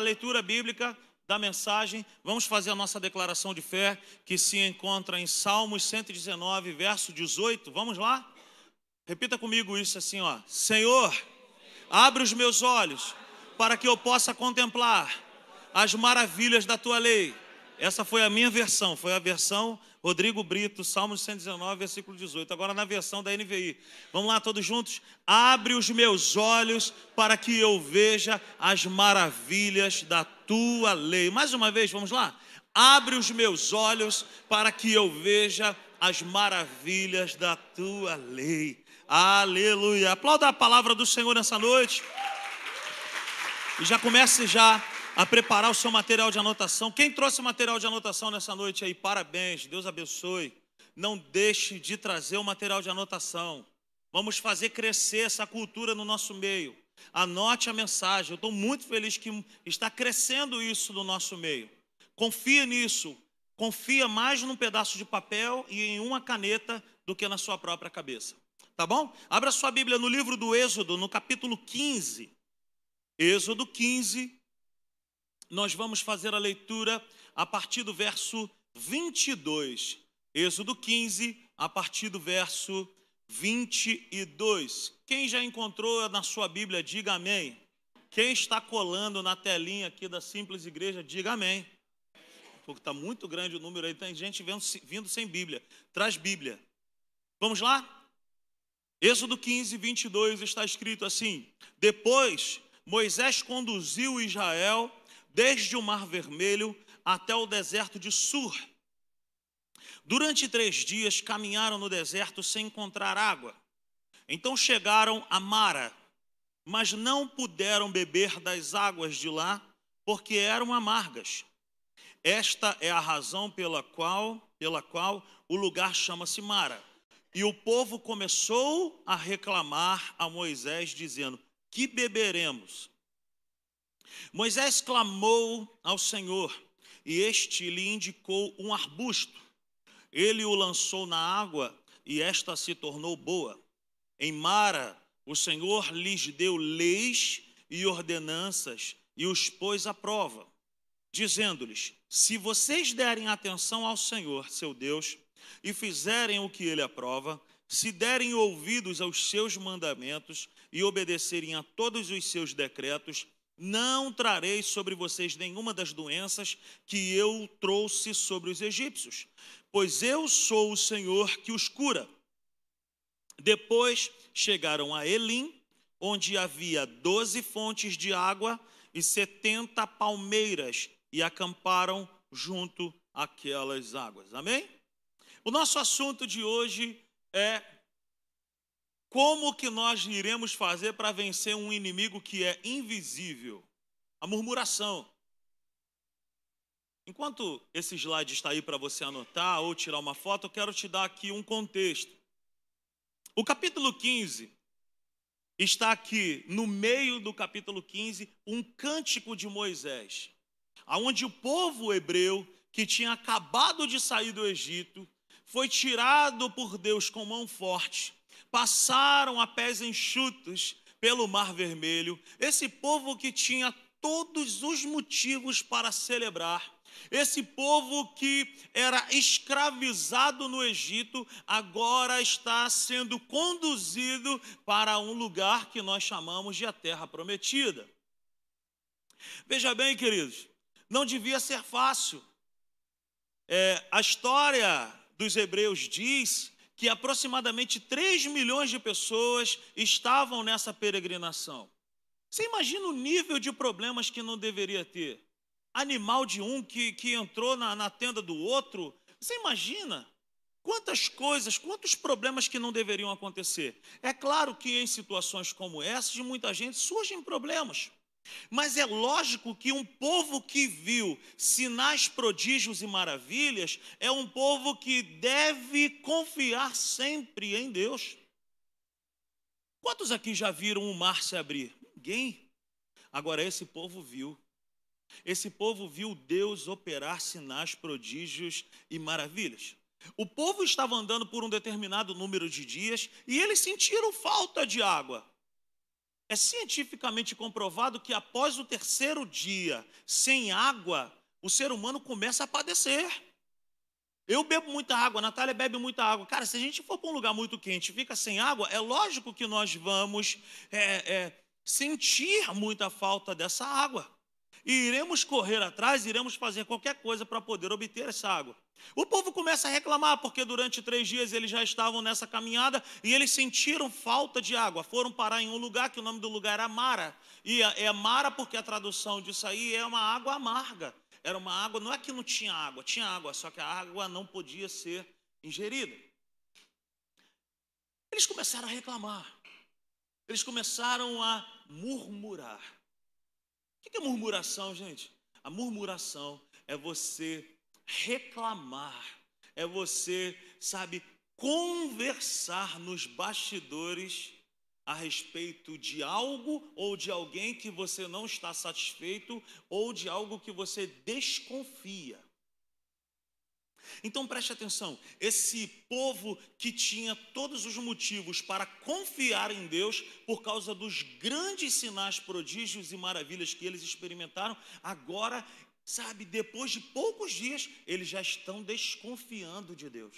leitura bíblica da mensagem, vamos fazer a nossa declaração de fé, que se encontra em Salmos 119, verso 18. Vamos lá? Repita comigo isso assim, ó. Senhor, abre os meus olhos para que eu possa contemplar as maravilhas da tua lei. Essa foi a minha versão, foi a versão Rodrigo Brito, Salmos 119, versículo 18. Agora na versão da NVI. Vamos lá todos juntos? Abre os meus olhos para que eu veja as maravilhas da tua lei. Mais uma vez, vamos lá? Abre os meus olhos para que eu veja as maravilhas da tua lei. Aleluia. Aplauda a palavra do Senhor nessa noite. E já comece já a preparar o seu material de anotação. Quem trouxe material de anotação nessa noite aí? Parabéns, Deus abençoe. Não deixe de trazer o material de anotação. Vamos fazer crescer essa cultura no nosso meio. Anote a mensagem. Eu estou muito feliz que está crescendo isso no nosso meio. Confia nisso. Confia mais num pedaço de papel e em uma caneta do que na sua própria cabeça. Tá bom? Abra sua Bíblia no livro do Êxodo, no capítulo 15. Êxodo 15, nós vamos fazer a leitura a partir do verso 22. Êxodo 15, a partir do verso 22. Quem já encontrou na sua Bíblia, diga amém. Quem está colando na telinha aqui da Simples Igreja, diga amém. Porque está muito grande o número aí, tem gente vindo sem Bíblia. Traz Bíblia. Vamos lá? Êxodo 15, 22 está escrito assim: Depois Moisés conduziu Israel desde o Mar Vermelho até o deserto de Sur. Durante três dias caminharam no deserto sem encontrar água. Então chegaram a Mara, mas não puderam beber das águas de lá, porque eram amargas. Esta é a razão pela qual, pela qual o lugar chama-se Mara. E o povo começou a reclamar a Moisés, dizendo: Que beberemos? Moisés clamou ao Senhor e este lhe indicou um arbusto. Ele o lançou na água e esta se tornou boa. Em Mara, o Senhor lhes deu leis e ordenanças e os pôs à prova, dizendo-lhes: Se vocês derem atenção ao Senhor, seu Deus, e fizerem o que ele aprova, se derem ouvidos aos seus mandamentos e obedecerem a todos os seus decretos, não trarei sobre vocês nenhuma das doenças que eu trouxe sobre os egípcios, pois eu sou o Senhor que os cura. Depois chegaram a Elim, onde havia doze fontes de água e setenta palmeiras, e acamparam junto àquelas águas. Amém? O nosso assunto de hoje é como que nós iremos fazer para vencer um inimigo que é invisível? A murmuração. Enquanto esse slide está aí para você anotar ou tirar uma foto, eu quero te dar aqui um contexto. O capítulo 15 está aqui no meio do capítulo 15, um cântico de Moisés, aonde o povo hebreu que tinha acabado de sair do Egito foi tirado por Deus com mão forte passaram a pés enxutos pelo Mar Vermelho. Esse povo que tinha todos os motivos para celebrar. Esse povo que era escravizado no Egito, agora está sendo conduzido para um lugar que nós chamamos de a Terra Prometida. Veja bem, queridos, não devia ser fácil. É, a história dos Hebreus diz que aproximadamente 3 milhões de pessoas estavam nessa peregrinação. Você imagina o nível de problemas que não deveria ter? Animal de um que, que entrou na, na tenda do outro. Você imagina? Quantas coisas, quantos problemas que não deveriam acontecer. É claro que em situações como essas, de muita gente, surgem problemas. Mas é lógico que um povo que viu sinais, prodígios e maravilhas é um povo que deve confiar sempre em Deus. Quantos aqui já viram o mar se abrir? Ninguém. Agora, esse povo viu. Esse povo viu Deus operar sinais, prodígios e maravilhas. O povo estava andando por um determinado número de dias e eles sentiram falta de água. É cientificamente comprovado que após o terceiro dia sem água, o ser humano começa a padecer. Eu bebo muita água, a Natália bebe muita água. Cara, se a gente for para um lugar muito quente e fica sem água, é lógico que nós vamos é, é, sentir muita falta dessa água. E iremos correr atrás, iremos fazer qualquer coisa para poder obter essa água. O povo começa a reclamar, porque durante três dias eles já estavam nessa caminhada e eles sentiram falta de água. Foram parar em um lugar que o nome do lugar era Mara. E é Mara porque a tradução disso aí é uma água amarga. Era uma água, não é que não tinha água, tinha água, só que a água não podia ser ingerida. Eles começaram a reclamar. Eles começaram a murmurar. O que é murmuração, gente? A murmuração é você reclamar, é você, sabe, conversar nos bastidores a respeito de algo ou de alguém que você não está satisfeito ou de algo que você desconfia. Então preste atenção: esse povo que tinha todos os motivos para confiar em Deus por causa dos grandes sinais, prodígios e maravilhas que eles experimentaram, agora, sabe, depois de poucos dias, eles já estão desconfiando de Deus.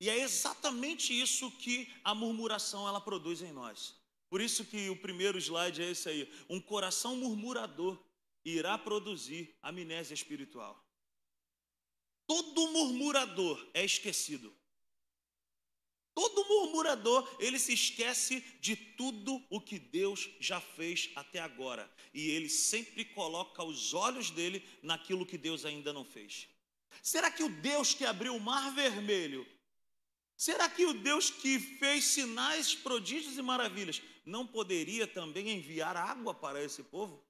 E é exatamente isso que a murmuração ela produz em nós. Por isso que o primeiro slide é esse aí. Um coração murmurador irá produzir amnésia espiritual. Todo murmurador é esquecido. Todo murmurador, ele se esquece de tudo o que Deus já fez até agora. E ele sempre coloca os olhos dele naquilo que Deus ainda não fez. Será que o Deus que abriu o mar vermelho, será que o Deus que fez sinais, prodígios e maravilhas, não poderia também enviar água para esse povo?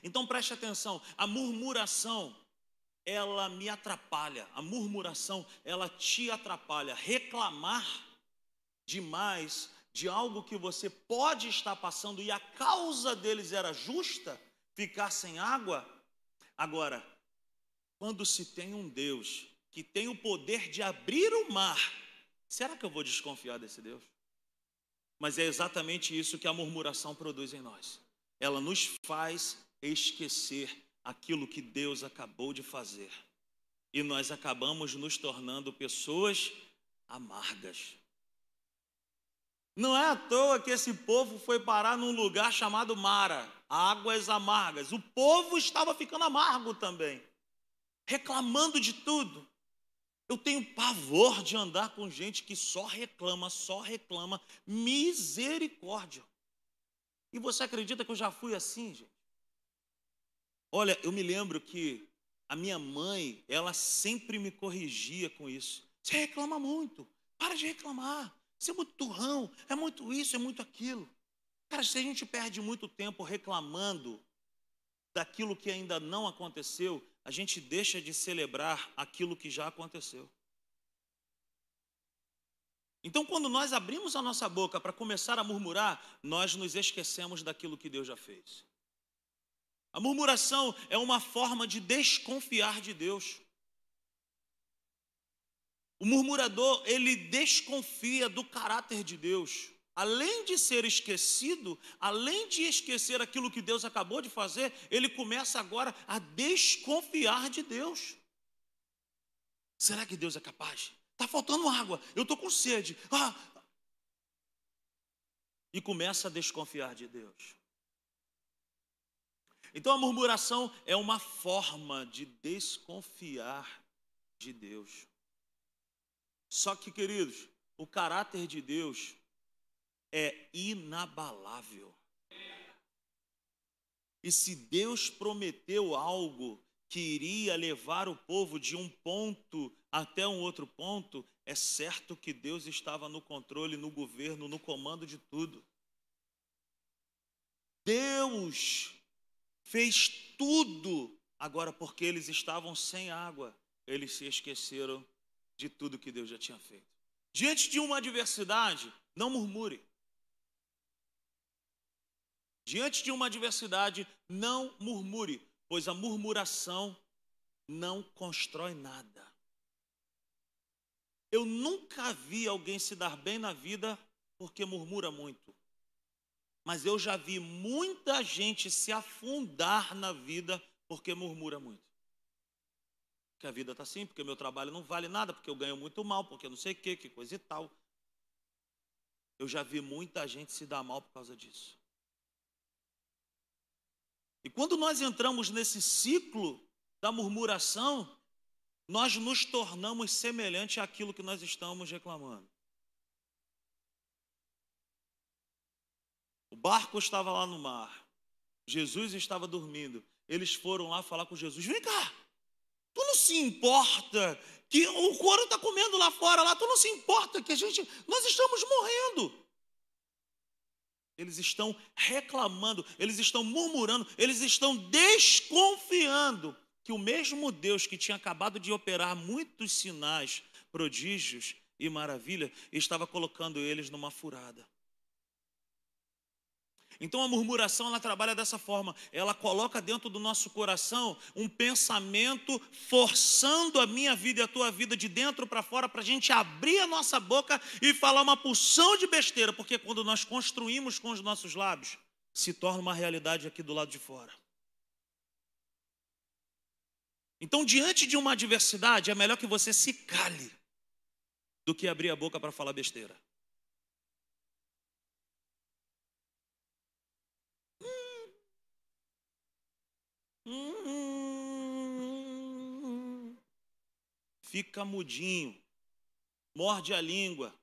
Então preste atenção: a murmuração ela me atrapalha. A murmuração, ela te atrapalha. Reclamar demais de algo que você pode estar passando e a causa deles era justa, ficar sem água. Agora, quando se tem um Deus que tem o poder de abrir o mar, será que eu vou desconfiar desse Deus? Mas é exatamente isso que a murmuração produz em nós. Ela nos faz esquecer aquilo que Deus acabou de fazer. E nós acabamos nos tornando pessoas amargas. Não é à toa que esse povo foi parar num lugar chamado Mara, águas amargas. O povo estava ficando amargo também, reclamando de tudo. Eu tenho pavor de andar com gente que só reclama, só reclama. Misericórdia. E você acredita que eu já fui assim, gente? Olha, eu me lembro que a minha mãe, ela sempre me corrigia com isso. Você reclama muito, para de reclamar. Você é muito turrão, é muito isso, é muito aquilo. Cara, se a gente perde muito tempo reclamando daquilo que ainda não aconteceu, a gente deixa de celebrar aquilo que já aconteceu. Então, quando nós abrimos a nossa boca para começar a murmurar, nós nos esquecemos daquilo que Deus já fez. A murmuração é uma forma de desconfiar de Deus. O murmurador, ele desconfia do caráter de Deus. Além de ser esquecido, além de esquecer aquilo que Deus acabou de fazer, ele começa agora a desconfiar de Deus. Será que Deus é capaz? Está faltando água, eu estou com sede. Ah. E começa a desconfiar de Deus. Então a murmuração é uma forma de desconfiar de Deus. Só que, queridos, o caráter de Deus é inabalável. E se Deus prometeu algo que iria levar o povo de um ponto até um outro ponto, é certo que Deus estava no controle, no governo, no comando de tudo. Deus fez tudo. Agora, porque eles estavam sem água, eles se esqueceram de tudo que Deus já tinha feito. Diante de uma adversidade, não murmure. Diante de uma adversidade, não murmure, pois a murmuração não constrói nada. Eu nunca vi alguém se dar bem na vida porque murmura muito. Mas eu já vi muita gente se afundar na vida porque murmura muito. Que a vida está assim, porque meu trabalho não vale nada, porque eu ganho muito mal, porque não sei o que, que coisa e tal. Eu já vi muita gente se dar mal por causa disso. E quando nós entramos nesse ciclo da murmuração, nós nos tornamos semelhante àquilo que nós estamos reclamando. O barco estava lá no mar. Jesus estava dormindo. Eles foram lá falar com Jesus: Vem cá, tu não se importa que o couro está comendo lá fora, lá, tu não se importa que a gente, nós estamos morrendo. Eles estão reclamando, eles estão murmurando, eles estão desconfiando que o mesmo Deus que tinha acabado de operar muitos sinais, prodígios e maravilha, estava colocando eles numa furada. Então a murmuração ela trabalha dessa forma, ela coloca dentro do nosso coração um pensamento forçando a minha vida e a tua vida de dentro para fora para a gente abrir a nossa boca e falar uma porção de besteira, porque quando nós construímos com os nossos lábios, se torna uma realidade aqui do lado de fora. Então, diante de uma adversidade, é melhor que você se cale do que abrir a boca para falar besteira. Fica mudinho, morde a língua,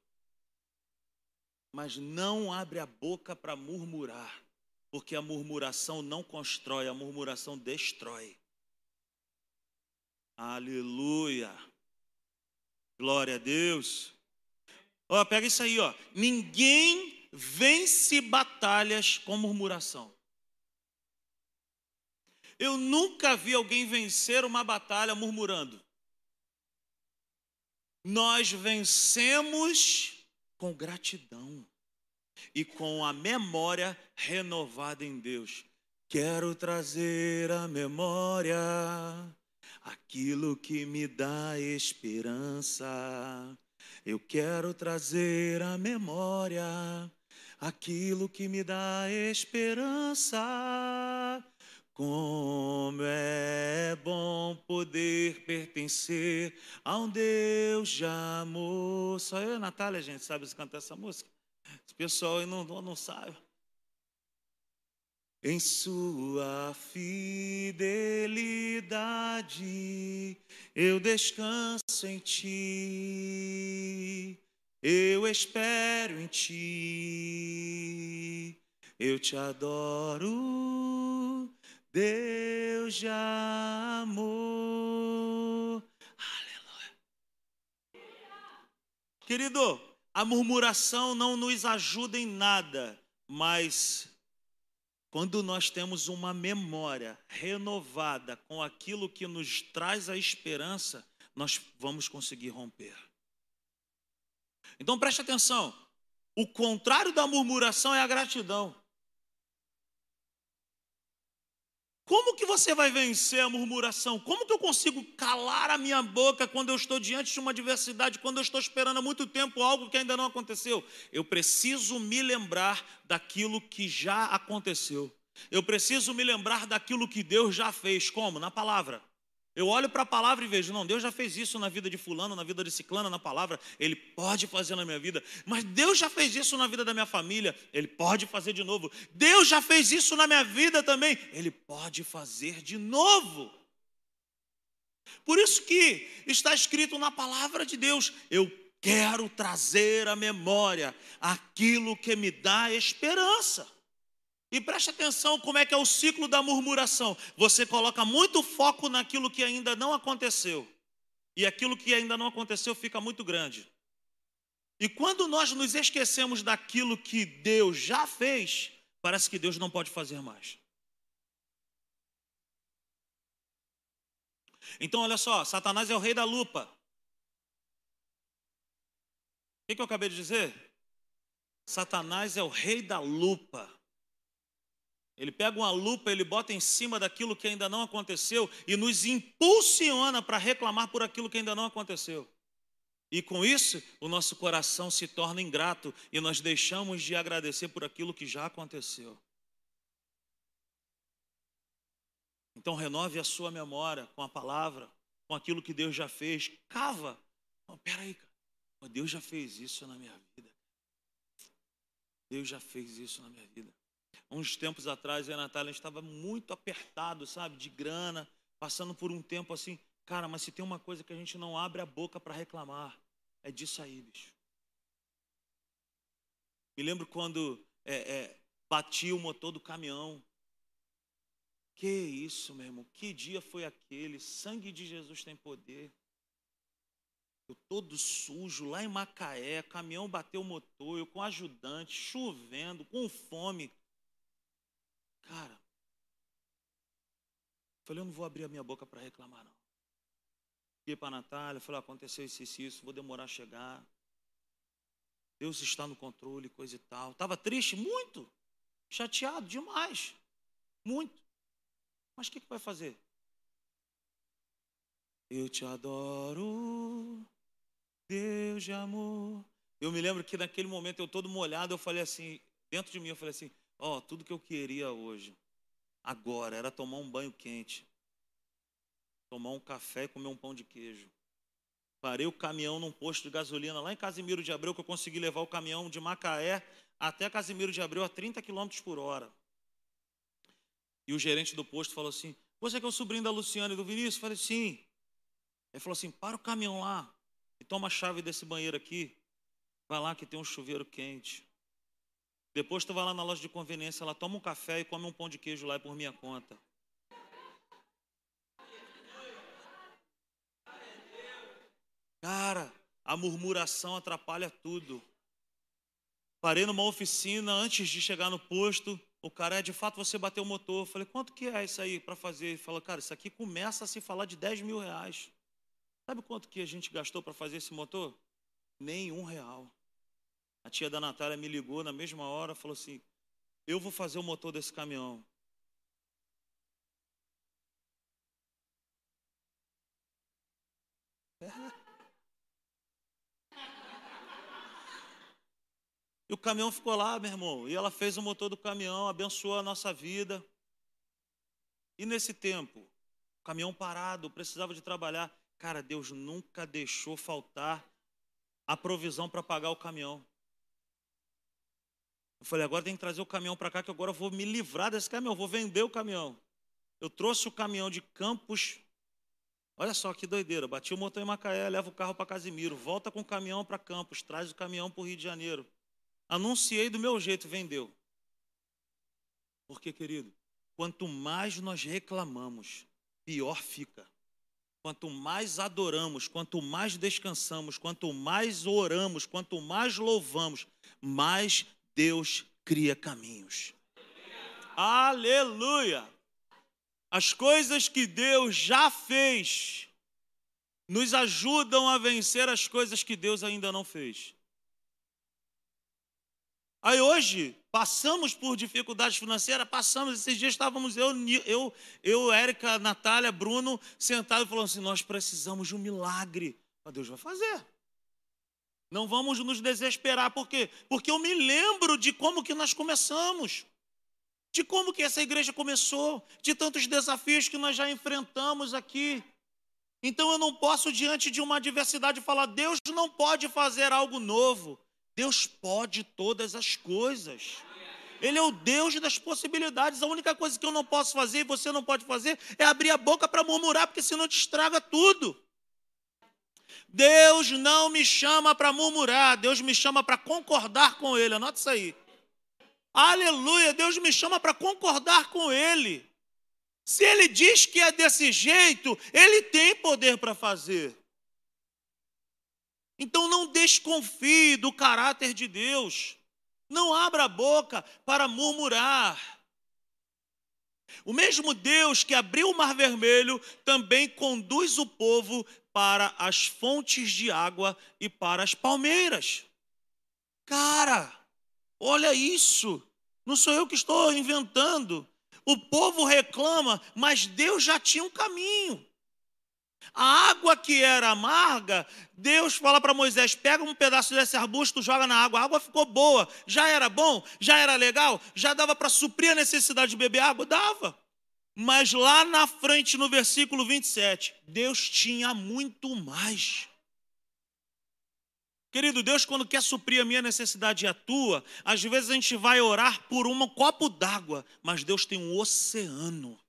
mas não abre a boca para murmurar, porque a murmuração não constrói, a murmuração destrói. Aleluia. Glória a Deus. Ó, pega isso aí, ó. Ninguém vence batalhas com murmuração. Eu nunca vi alguém vencer uma batalha murmurando. Nós vencemos com gratidão e com a memória renovada em Deus. Quero trazer a memória aquilo que me dá esperança. Eu quero trazer a memória aquilo que me dá esperança. Como é bom poder pertencer a um Deus de amor. Só eu e a Natália, gente, sabe cantar essa música? Esse pessoal aí não, não, não sabe. Em sua fidelidade eu descanso em ti, eu espero em ti, eu te adoro Deus de amor. Aleluia. Querido, a murmuração não nos ajuda em nada, mas quando nós temos uma memória renovada com aquilo que nos traz a esperança, nós vamos conseguir romper. Então preste atenção: o contrário da murmuração é a gratidão. Como que você vai vencer a murmuração? Como que eu consigo calar a minha boca quando eu estou diante de uma adversidade, quando eu estou esperando há muito tempo algo que ainda não aconteceu? Eu preciso me lembrar daquilo que já aconteceu. Eu preciso me lembrar daquilo que Deus já fez. Como? Na palavra. Eu olho para a palavra e vejo, não, Deus já fez isso na vida de fulano, na vida de ciclana, na palavra, Ele pode fazer na minha vida. Mas Deus já fez isso na vida da minha família, Ele pode fazer de novo. Deus já fez isso na minha vida também, Ele pode fazer de novo. Por isso que está escrito na palavra de Deus, eu quero trazer à memória aquilo que me dá esperança. E preste atenção como é que é o ciclo da murmuração. Você coloca muito foco naquilo que ainda não aconteceu. E aquilo que ainda não aconteceu fica muito grande. E quando nós nos esquecemos daquilo que Deus já fez, parece que Deus não pode fazer mais. Então, olha só, Satanás é o rei da lupa. O que eu acabei de dizer? Satanás é o rei da lupa. Ele pega uma lupa, ele bota em cima daquilo que ainda não aconteceu e nos impulsiona para reclamar por aquilo que ainda não aconteceu. E com isso, o nosso coração se torna ingrato e nós deixamos de agradecer por aquilo que já aconteceu. Então, renove a sua memória com a palavra, com aquilo que Deus já fez. Cava. Oh, peraí, cara. Deus já fez isso na minha vida. Deus já fez isso na minha vida. Uns tempos atrás, eu e a Natália estava muito apertado, sabe, de grana, passando por um tempo assim. Cara, mas se tem uma coisa que a gente não abre a boca para reclamar, é disso aí, bicho. Me lembro quando é, é, bati o motor do caminhão. Que isso, meu irmão, que dia foi aquele? Sangue de Jesus tem poder. Eu todo sujo, lá em Macaé, caminhão bateu o motor, eu com ajudante, chovendo, com fome. Cara, falei, eu não vou abrir a minha boca para reclamar, não. Liguei para a Natália, falei, aconteceu isso, isso, isso, vou demorar a chegar. Deus está no controle, coisa e tal. Estava triste, muito. Chateado demais. Muito. Mas o que, que vai fazer? Eu te adoro, Deus de amor. Eu me lembro que naquele momento eu todo molhado, eu falei assim, dentro de mim eu falei assim, ó, oh, tudo que eu queria hoje, agora, era tomar um banho quente tomar um café e comer um pão de queijo. Parei o caminhão num posto de gasolina lá em Casimiro de Abreu, que eu consegui levar o caminhão de Macaé até Casimiro de Abreu a 30 km por hora. E o gerente do posto falou assim: Você que é o sobrinho da Luciana e do Vinícius? Eu falei: Sim. Ele falou assim: Para o caminhão lá e toma a chave desse banheiro aqui. Vai lá que tem um chuveiro quente. Depois tu vai lá na loja de conveniência, ela toma um café e come um pão de queijo lá por minha conta. Cara, a murmuração atrapalha tudo. Parei numa oficina antes de chegar no posto. O cara é de fato você bateu o motor. Eu falei, quanto que é isso aí para fazer? Ele falou, cara, isso aqui começa a se falar de 10 mil reais. Sabe quanto que a gente gastou para fazer esse motor? Nenhum real. A tia da Natália me ligou na mesma hora, falou assim: Eu vou fazer o motor desse caminhão. E o caminhão ficou lá, meu irmão. E ela fez o motor do caminhão, abençoou a nossa vida. E nesse tempo, o caminhão parado, precisava de trabalhar. Cara, Deus nunca deixou faltar a provisão para pagar o caminhão. Eu falei, agora tem que trazer o caminhão para cá, que agora eu vou me livrar desse caminhão, vou vender o caminhão. Eu trouxe o caminhão de Campos. Olha só que doideira. Bati o motor em Macaé, leva o carro para Casimiro, volta com o caminhão para Campos, traz o caminhão para o Rio de Janeiro. Anunciei do meu jeito, vendeu. Porque, querido, quanto mais nós reclamamos, pior fica. Quanto mais adoramos, quanto mais descansamos, quanto mais oramos, quanto mais louvamos, mais Deus cria caminhos. Aleluia! As coisas que Deus já fez nos ajudam a vencer as coisas que Deus ainda não fez. Aí hoje, passamos por dificuldades financeiras, passamos, esses dias estávamos eu, eu, eu Érica, Natália, Bruno, sentados falando assim, nós precisamos de um milagre. Mas Deus vai fazer. Não vamos nos desesperar, por quê? Porque eu me lembro de como que nós começamos, de como que essa igreja começou, de tantos desafios que nós já enfrentamos aqui. Então eu não posso, diante de uma adversidade, falar, Deus não pode fazer algo novo. Deus pode todas as coisas. Ele é o Deus das possibilidades. A única coisa que eu não posso fazer e você não pode fazer é abrir a boca para murmurar, porque senão te estraga tudo. Deus não me chama para murmurar, Deus me chama para concordar com Ele. Anota isso aí. Aleluia, Deus me chama para concordar com Ele. Se Ele diz que é desse jeito, Ele tem poder para fazer. Então não desconfie do caráter de Deus. Não abra a boca para murmurar. O mesmo Deus que abriu o Mar Vermelho também conduz o povo para as fontes de água e para as palmeiras. Cara, olha isso. Não sou eu que estou inventando. O povo reclama, mas Deus já tinha um caminho. A água que era amarga, Deus fala para Moisés: pega um pedaço desse arbusto, joga na água. A água ficou boa, já era bom, já era legal, já dava para suprir a necessidade de beber água? Dava. Mas lá na frente, no versículo 27, Deus tinha muito mais. Querido, Deus, quando quer suprir a minha necessidade e a tua, às vezes a gente vai orar por um copo d'água, mas Deus tem um oceano.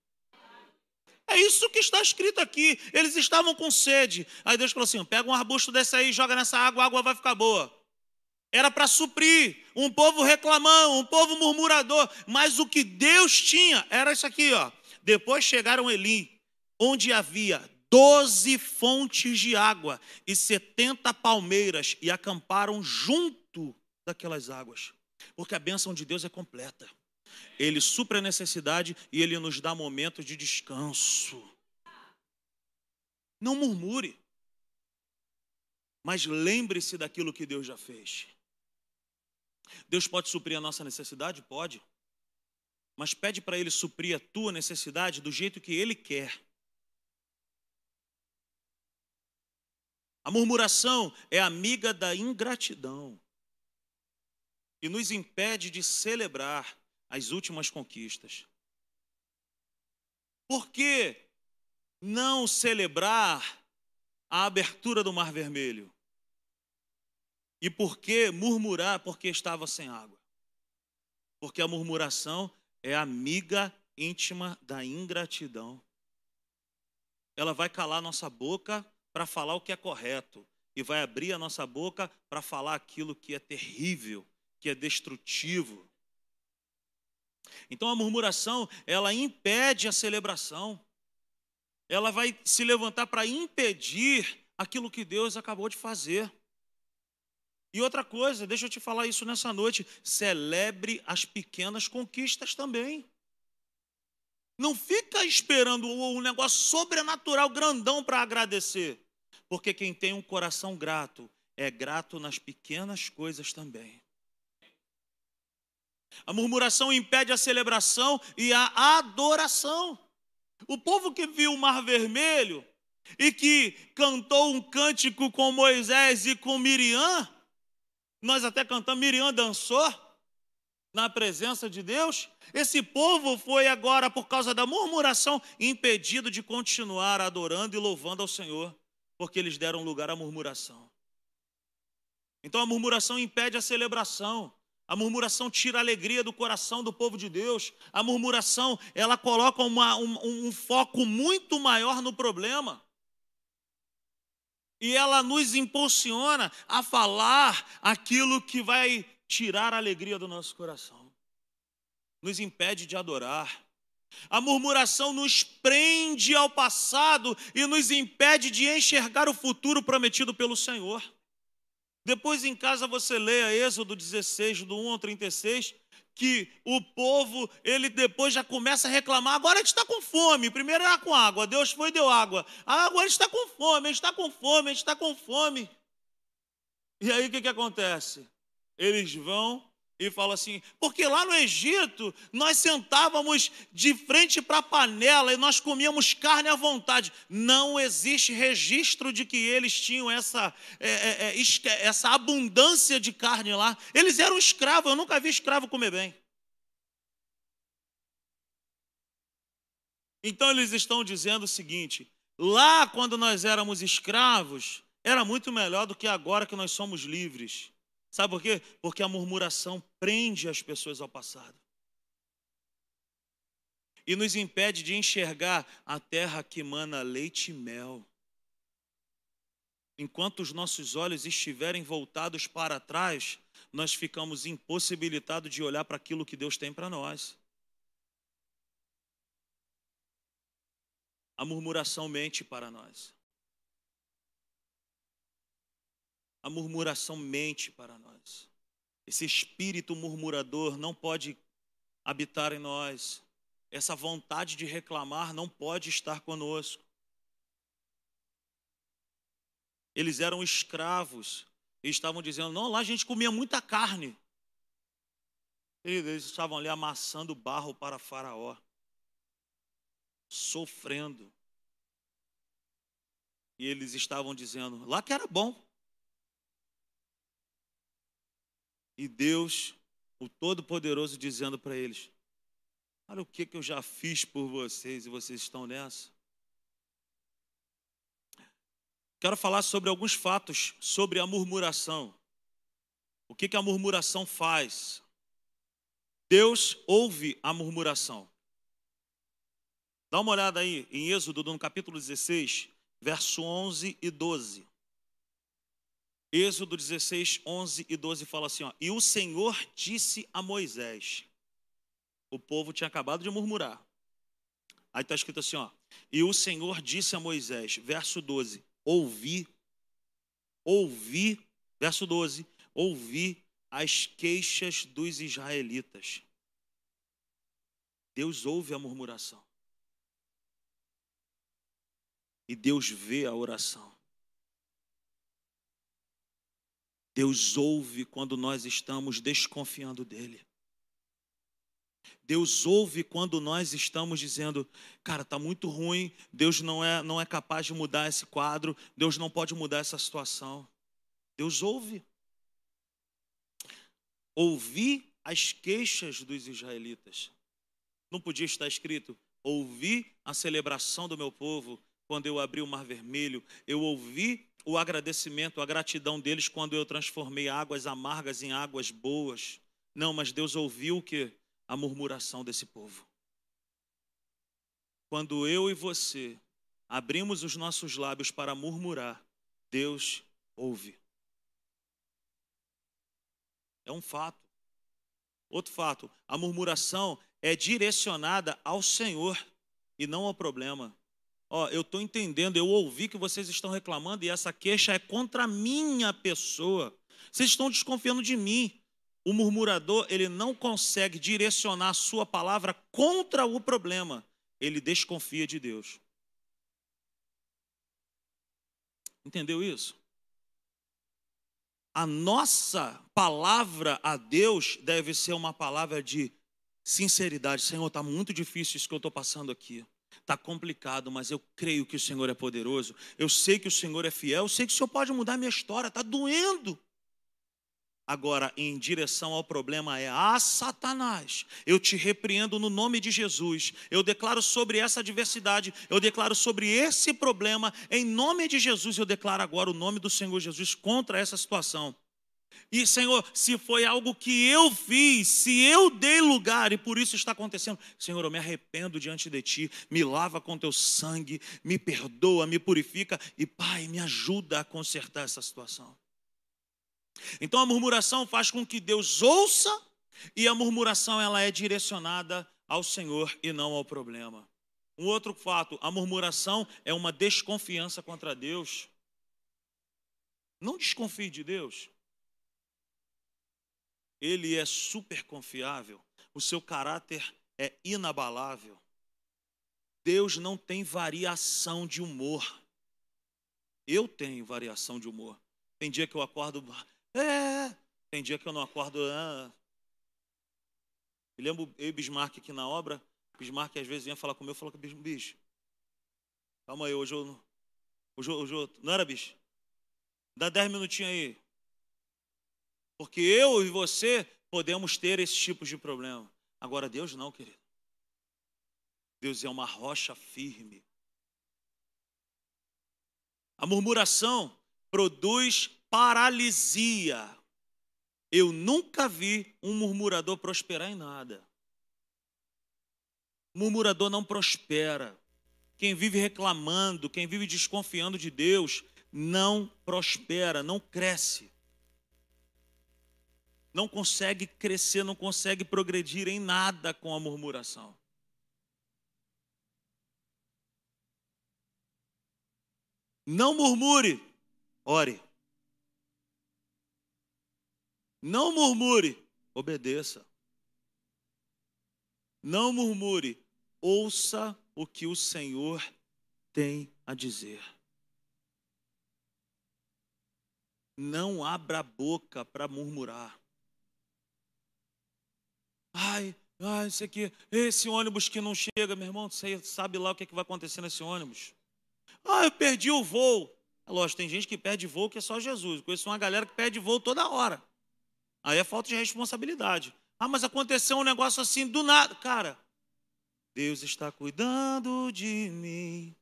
É isso que está escrito aqui. Eles estavam com sede. Aí Deus falou assim: pega um arbusto desse aí, joga nessa água, a água vai ficar boa. Era para suprir um povo reclamão, um povo murmurador, mas o que Deus tinha era isso aqui, ó. Depois chegaram Eli, onde havia doze fontes de água e setenta palmeiras, e acamparam junto daquelas águas, porque a bênção de Deus é completa. Ele supra a necessidade e ele nos dá momentos de descanso. Não murmure, mas lembre-se daquilo que Deus já fez. Deus pode suprir a nossa necessidade? Pode. Mas pede para Ele suprir a tua necessidade do jeito que Ele quer. A murmuração é amiga da ingratidão e nos impede de celebrar as últimas conquistas. Por que não celebrar a abertura do Mar Vermelho? E por que murmurar porque estava sem água? Porque a murmuração é amiga íntima da ingratidão. Ela vai calar nossa boca para falar o que é correto e vai abrir a nossa boca para falar aquilo que é terrível, que é destrutivo. Então a murmuração, ela impede a celebração. Ela vai se levantar para impedir aquilo que Deus acabou de fazer. E outra coisa, deixa eu te falar isso nessa noite: celebre as pequenas conquistas também. Não fica esperando um negócio sobrenatural grandão para agradecer. Porque quem tem um coração grato é grato nas pequenas coisas também. A murmuração impede a celebração e a adoração. O povo que viu o Mar Vermelho e que cantou um cântico com Moisés e com Miriam, nós até cantamos, Miriam dançou na presença de Deus. Esse povo foi agora, por causa da murmuração, impedido de continuar adorando e louvando ao Senhor, porque eles deram lugar à murmuração. Então a murmuração impede a celebração. A murmuração tira a alegria do coração do povo de Deus. A murmuração, ela coloca uma, um, um foco muito maior no problema. E ela nos impulsiona a falar aquilo que vai tirar a alegria do nosso coração, nos impede de adorar. A murmuração nos prende ao passado e nos impede de enxergar o futuro prometido pelo Senhor. Depois em casa você leia Êxodo 16, do 1 ao 36, que o povo, ele depois já começa a reclamar. Agora a gente está com fome. Primeiro era com água, Deus foi e deu água. Ah, agora a gente está com fome, a gente está com fome, a gente está com fome. E aí o que, que acontece? eles vão e falam assim: porque lá no Egito nós sentávamos de frente para a panela e nós comíamos carne à vontade. Não existe registro de que eles tinham essa, é, é, é essa abundância de carne lá. Eles eram escravos, eu nunca vi escravo comer bem. Então eles estão dizendo o seguinte: lá quando nós éramos escravos, era muito melhor do que agora que nós somos livres. Sabe por quê? Porque a murmuração prende as pessoas ao passado. E nos impede de enxergar a terra que mana leite e mel. Enquanto os nossos olhos estiverem voltados para trás, nós ficamos impossibilitados de olhar para aquilo que Deus tem para nós. A murmuração mente para nós. A murmuração mente para nós. Esse espírito murmurador não pode habitar em nós. Essa vontade de reclamar não pode estar conosco. Eles eram escravos e estavam dizendo: não, lá a gente comia muita carne. Eles estavam ali amassando barro para Faraó, sofrendo. E eles estavam dizendo: lá que era bom. E Deus, o Todo-Poderoso, dizendo para eles: Olha o que, que eu já fiz por vocês e vocês estão nessa. Quero falar sobre alguns fatos sobre a murmuração. O que, que a murmuração faz? Deus ouve a murmuração. Dá uma olhada aí em Êxodo, no capítulo 16, verso 11 e 12. Êxodo 16, 11 e 12 fala assim: ó, E o Senhor disse a Moisés: O povo tinha acabado de murmurar. Aí está escrito assim: ó, E o Senhor disse a Moisés, verso 12: Ouvi, ouvi, verso 12: Ouvi as queixas dos israelitas. Deus ouve a murmuração. E Deus vê a oração. Deus ouve quando nós estamos desconfiando dEle. Deus ouve quando nós estamos dizendo, cara, está muito ruim, Deus não é, não é capaz de mudar esse quadro, Deus não pode mudar essa situação. Deus ouve. Ouvi as queixas dos israelitas. Não podia estar escrito, ouvi a celebração do meu povo, quando eu abri o Mar Vermelho, eu ouvi o agradecimento, a gratidão deles quando eu transformei águas amargas em águas boas. Não, mas Deus ouviu que? A murmuração desse povo. Quando eu e você abrimos os nossos lábios para murmurar, Deus ouve. É um fato. Outro fato, a murmuração é direcionada ao Senhor e não ao problema. Ó, eu estou entendendo, eu ouvi que vocês estão reclamando e essa queixa é contra a minha pessoa. Vocês estão desconfiando de mim. O murmurador, ele não consegue direcionar a sua palavra contra o problema. Ele desconfia de Deus. Entendeu isso? A nossa palavra a Deus deve ser uma palavra de sinceridade. Senhor, está muito difícil isso que eu estou passando aqui. Está complicado, mas eu creio que o Senhor é poderoso. Eu sei que o Senhor é fiel. Eu sei que o Senhor pode mudar a minha história. Está doendo. Agora, em direção ao problema é: Ah, Satanás, eu te repreendo no nome de Jesus. Eu declaro sobre essa adversidade, eu declaro sobre esse problema, em nome de Jesus, eu declaro agora o nome do Senhor Jesus contra essa situação. E, Senhor, se foi algo que eu fiz, se eu dei lugar e por isso está acontecendo, Senhor, eu me arrependo diante de Ti, me lava com Teu sangue, me perdoa, me purifica e, Pai, me ajuda a consertar essa situação. Então a murmuração faz com que Deus ouça e a murmuração ela é direcionada ao Senhor e não ao problema. Um outro fato, a murmuração é uma desconfiança contra Deus. Não desconfie de Deus ele é super confiável, o seu caráter é inabalável. Deus não tem variação de humor. Eu tenho variação de humor. Tem dia que eu acordo, é, tem dia que eu não acordo. Ah. Me lembro eu e Bismarck aqui na obra. Bismarck às vezes vinha falar comigo, com o bicho. Calma aí, hoje eu, hoje, hoje eu, não era bicho? Dá dez minutinhos aí. Porque eu e você podemos ter esses tipos de problema. Agora, Deus não, querido. Deus é uma rocha firme. A murmuração produz paralisia. Eu nunca vi um murmurador prosperar em nada. murmurador não prospera. Quem vive reclamando, quem vive desconfiando de Deus, não prospera, não cresce não consegue crescer, não consegue progredir em nada com a murmuração. Não murmure, ore. Não murmure, obedeça. Não murmure, ouça o que o Senhor tem a dizer. Não abra a boca para murmurar. Ai, ai, isso aqui, esse ônibus que não chega, meu irmão, você sabe lá o que, é que vai acontecer nesse ônibus. Ah, eu perdi o voo. É lógico, tem gente que perde voo que é só Jesus. conheço uma galera que perde voo toda hora. Aí é falta de responsabilidade. Ah, mas aconteceu um negócio assim do nada. Cara, Deus está cuidando de mim.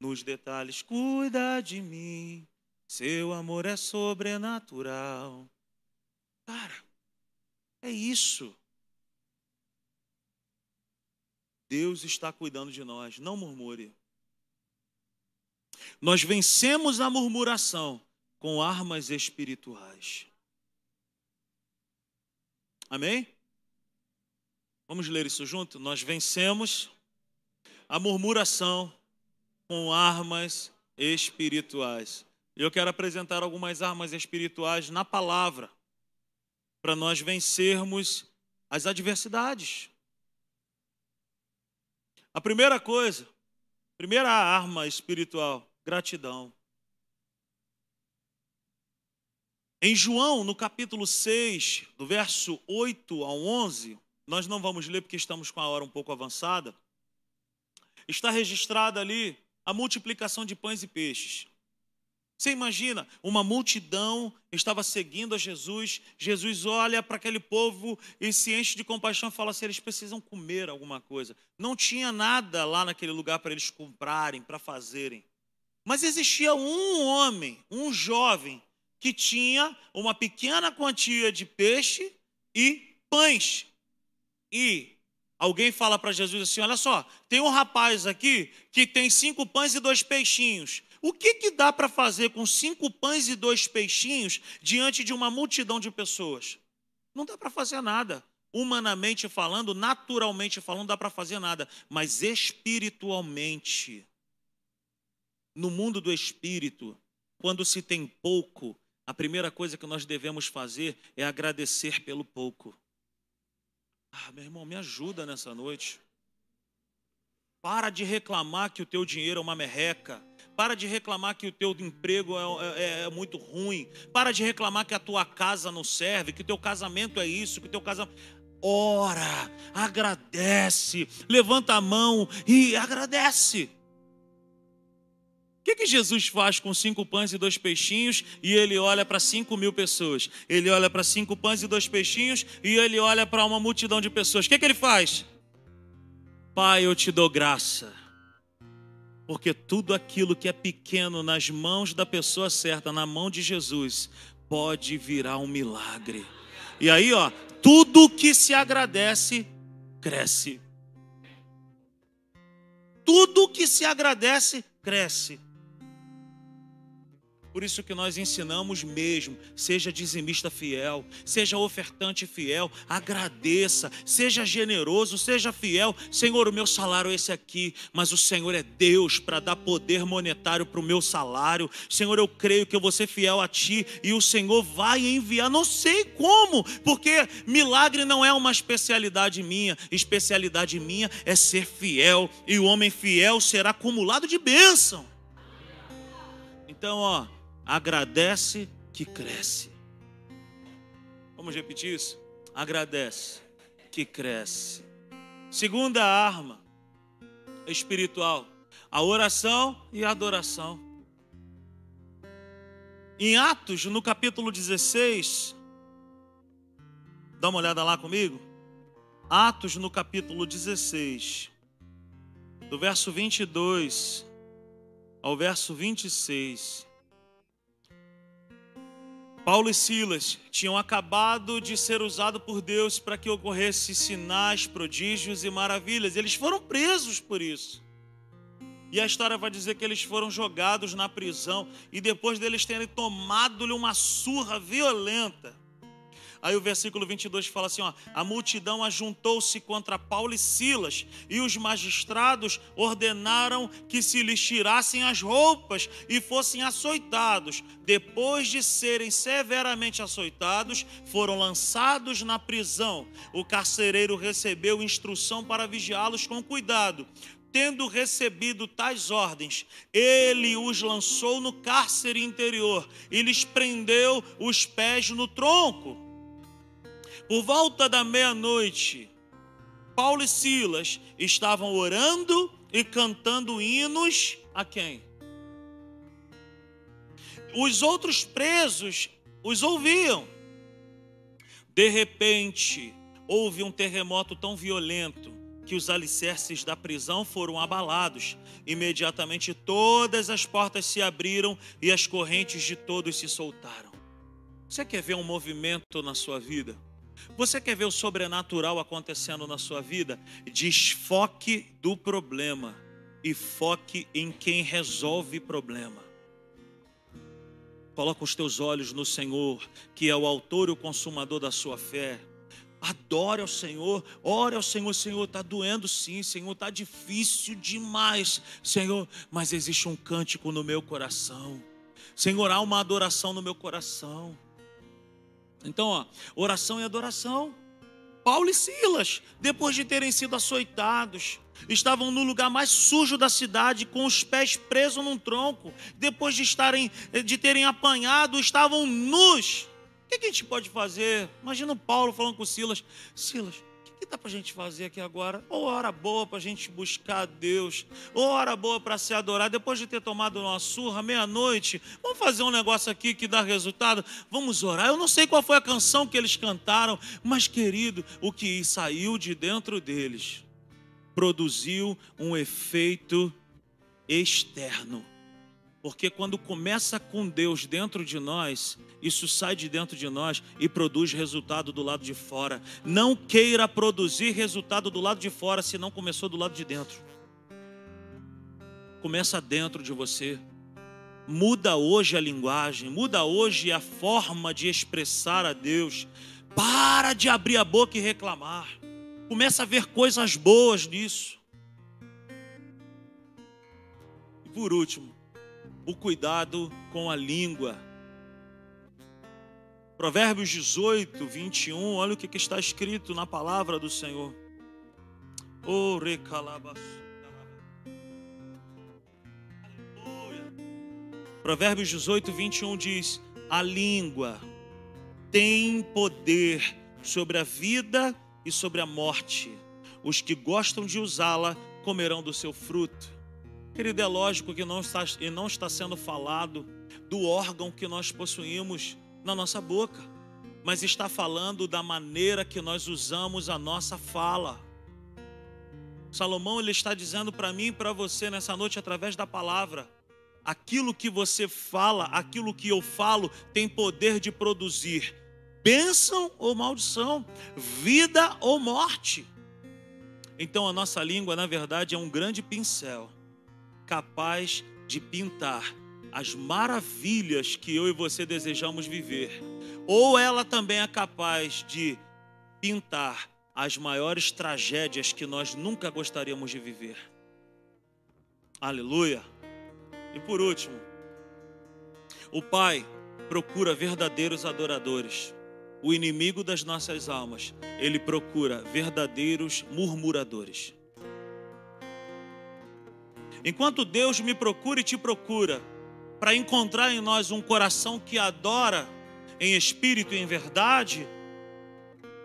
Nos detalhes, cuida de mim. Seu amor é sobrenatural. Cara, é isso. Deus está cuidando de nós. Não murmure. Nós vencemos a murmuração com armas espirituais. Amém? Vamos ler isso junto? Nós vencemos a murmuração com armas espirituais. Eu quero apresentar algumas armas espirituais na palavra para nós vencermos as adversidades. A primeira coisa, primeira arma espiritual, gratidão. Em João, no capítulo 6, do verso 8 ao 11, nós não vamos ler porque estamos com a hora um pouco avançada. Está registrada ali a multiplicação de pães e peixes. Você imagina, uma multidão estava seguindo a Jesus. Jesus olha para aquele povo e se enche de compaixão e fala assim: eles precisam comer alguma coisa. Não tinha nada lá naquele lugar para eles comprarem, para fazerem. Mas existia um homem, um jovem, que tinha uma pequena quantia de peixe e pães. E alguém fala para Jesus assim: Olha só, tem um rapaz aqui que tem cinco pães e dois peixinhos. O que, que dá para fazer com cinco pães e dois peixinhos diante de uma multidão de pessoas? Não dá para fazer nada. Humanamente falando, naturalmente falando, não dá para fazer nada. Mas espiritualmente, no mundo do espírito, quando se tem pouco, a primeira coisa que nós devemos fazer é agradecer pelo pouco. Ah, meu irmão, me ajuda nessa noite. Para de reclamar que o teu dinheiro é uma merreca. Para de reclamar que o teu emprego é, é, é, muito ruim. Para de reclamar que a tua casa não serve, que o teu casamento é isso, que o teu casamento. Ora, agradece, levanta a mão e agradece. O que, que Jesus faz com cinco pães e dois peixinhos e ele olha para cinco mil pessoas? Ele olha para cinco pães e dois peixinhos e ele olha para uma multidão de pessoas. O que, que ele faz? Pai, eu te dou graça, porque tudo aquilo que é pequeno nas mãos da pessoa certa, na mão de Jesus, pode virar um milagre. E aí, ó, tudo que se agradece, cresce. Tudo que se agradece, cresce. Por isso que nós ensinamos mesmo, seja dizimista fiel, seja ofertante fiel, agradeça, seja generoso, seja fiel. Senhor, o meu salário é esse aqui, mas o Senhor é Deus para dar poder monetário para o meu salário. Senhor, eu creio que eu vou ser fiel a Ti e o Senhor vai enviar, não sei como, porque milagre não é uma especialidade minha, especialidade minha é ser fiel e o homem fiel será acumulado de bênção. Então, ó, Agradece que cresce. Vamos repetir isso? Agradece que cresce. Segunda arma espiritual, a oração e a adoração. Em Atos, no capítulo 16, dá uma olhada lá comigo. Atos, no capítulo 16, do verso 22 ao verso 26. Paulo e Silas tinham acabado de ser usados por Deus para que ocorresse sinais, prodígios e maravilhas. Eles foram presos por isso. E a história vai dizer que eles foram jogados na prisão e depois deles terem tomado-lhe uma surra violenta, Aí o versículo 22 fala assim: ó, a multidão ajuntou-se contra Paulo e Silas, e os magistrados ordenaram que se lhes tirassem as roupas e fossem açoitados. Depois de serem severamente açoitados, foram lançados na prisão. O carcereiro recebeu instrução para vigiá-los com cuidado tendo recebido tais ordens, ele os lançou no cárcere interior e lhes prendeu os pés no tronco. Por volta da meia-noite, Paulo e Silas estavam orando e cantando hinos a quem? os outros presos os ouviam. De repente, houve um terremoto tão violento que os alicerces da prisão foram abalados. Imediatamente todas as portas se abriram e as correntes de todos se soltaram. Você quer ver um movimento na sua vida? Você quer ver o sobrenatural acontecendo na sua vida? Desfoque do problema e foque em quem resolve problema. Coloca os teus olhos no Senhor, que é o autor e o consumador da sua fé. Adore ao Senhor, ore ao Senhor, Senhor, está doendo sim, Senhor, está difícil demais, Senhor, mas existe um cântico no meu coração, Senhor, há uma adoração no meu coração. Então, ó, oração e adoração. Paulo e Silas, depois de terem sido açoitados, estavam no lugar mais sujo da cidade, com os pés presos num tronco. Depois de estarem, de terem apanhado, estavam nus. O que a gente pode fazer? Imagina o Paulo falando com Silas: Silas, que dá para a gente fazer aqui agora? Ou hora boa para a gente buscar a Deus, ou hora boa para se adorar, depois de ter tomado uma surra, meia-noite, vamos fazer um negócio aqui que dá resultado? Vamos orar. Eu não sei qual foi a canção que eles cantaram, mas querido, o que saiu de dentro deles produziu um efeito externo. Porque quando começa com Deus dentro de nós, isso sai de dentro de nós e produz resultado do lado de fora. Não queira produzir resultado do lado de fora se não começou do lado de dentro. Começa dentro de você. Muda hoje a linguagem, muda hoje a forma de expressar a Deus. Para de abrir a boca e reclamar. Começa a ver coisas boas nisso. E por último, o cuidado com a língua. Provérbios 18, 21, olha o que está escrito na palavra do Senhor. Oh, Provérbios 18, 21 diz: A língua tem poder sobre a vida e sobre a morte. Os que gostam de usá-la comerão do seu fruto. Querido, é lógico que não está, não está sendo falado do órgão que nós possuímos na nossa boca, mas está falando da maneira que nós usamos a nossa fala. Salomão ele está dizendo para mim e para você nessa noite através da palavra, aquilo que você fala, aquilo que eu falo tem poder de produzir bênção ou maldição, vida ou morte. Então a nossa língua, na verdade, é um grande pincel capaz de pintar as maravilhas que eu e você desejamos viver, ou ela também é capaz de pintar as maiores tragédias que nós nunca gostaríamos de viver. Aleluia. E por último, o Pai procura verdadeiros adoradores. O inimigo das nossas almas, ele procura verdadeiros murmuradores. Enquanto Deus me procura e te procura, para encontrar em nós um coração que adora em espírito e em verdade,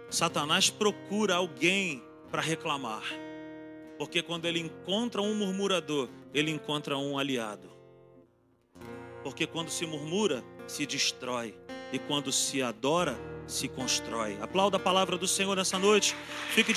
Satanás procura alguém para reclamar. Porque quando ele encontra um murmurador, ele encontra um aliado. Porque quando se murmura, se destrói. E quando se adora, se constrói. Aplauda a palavra do Senhor nessa noite. Fique de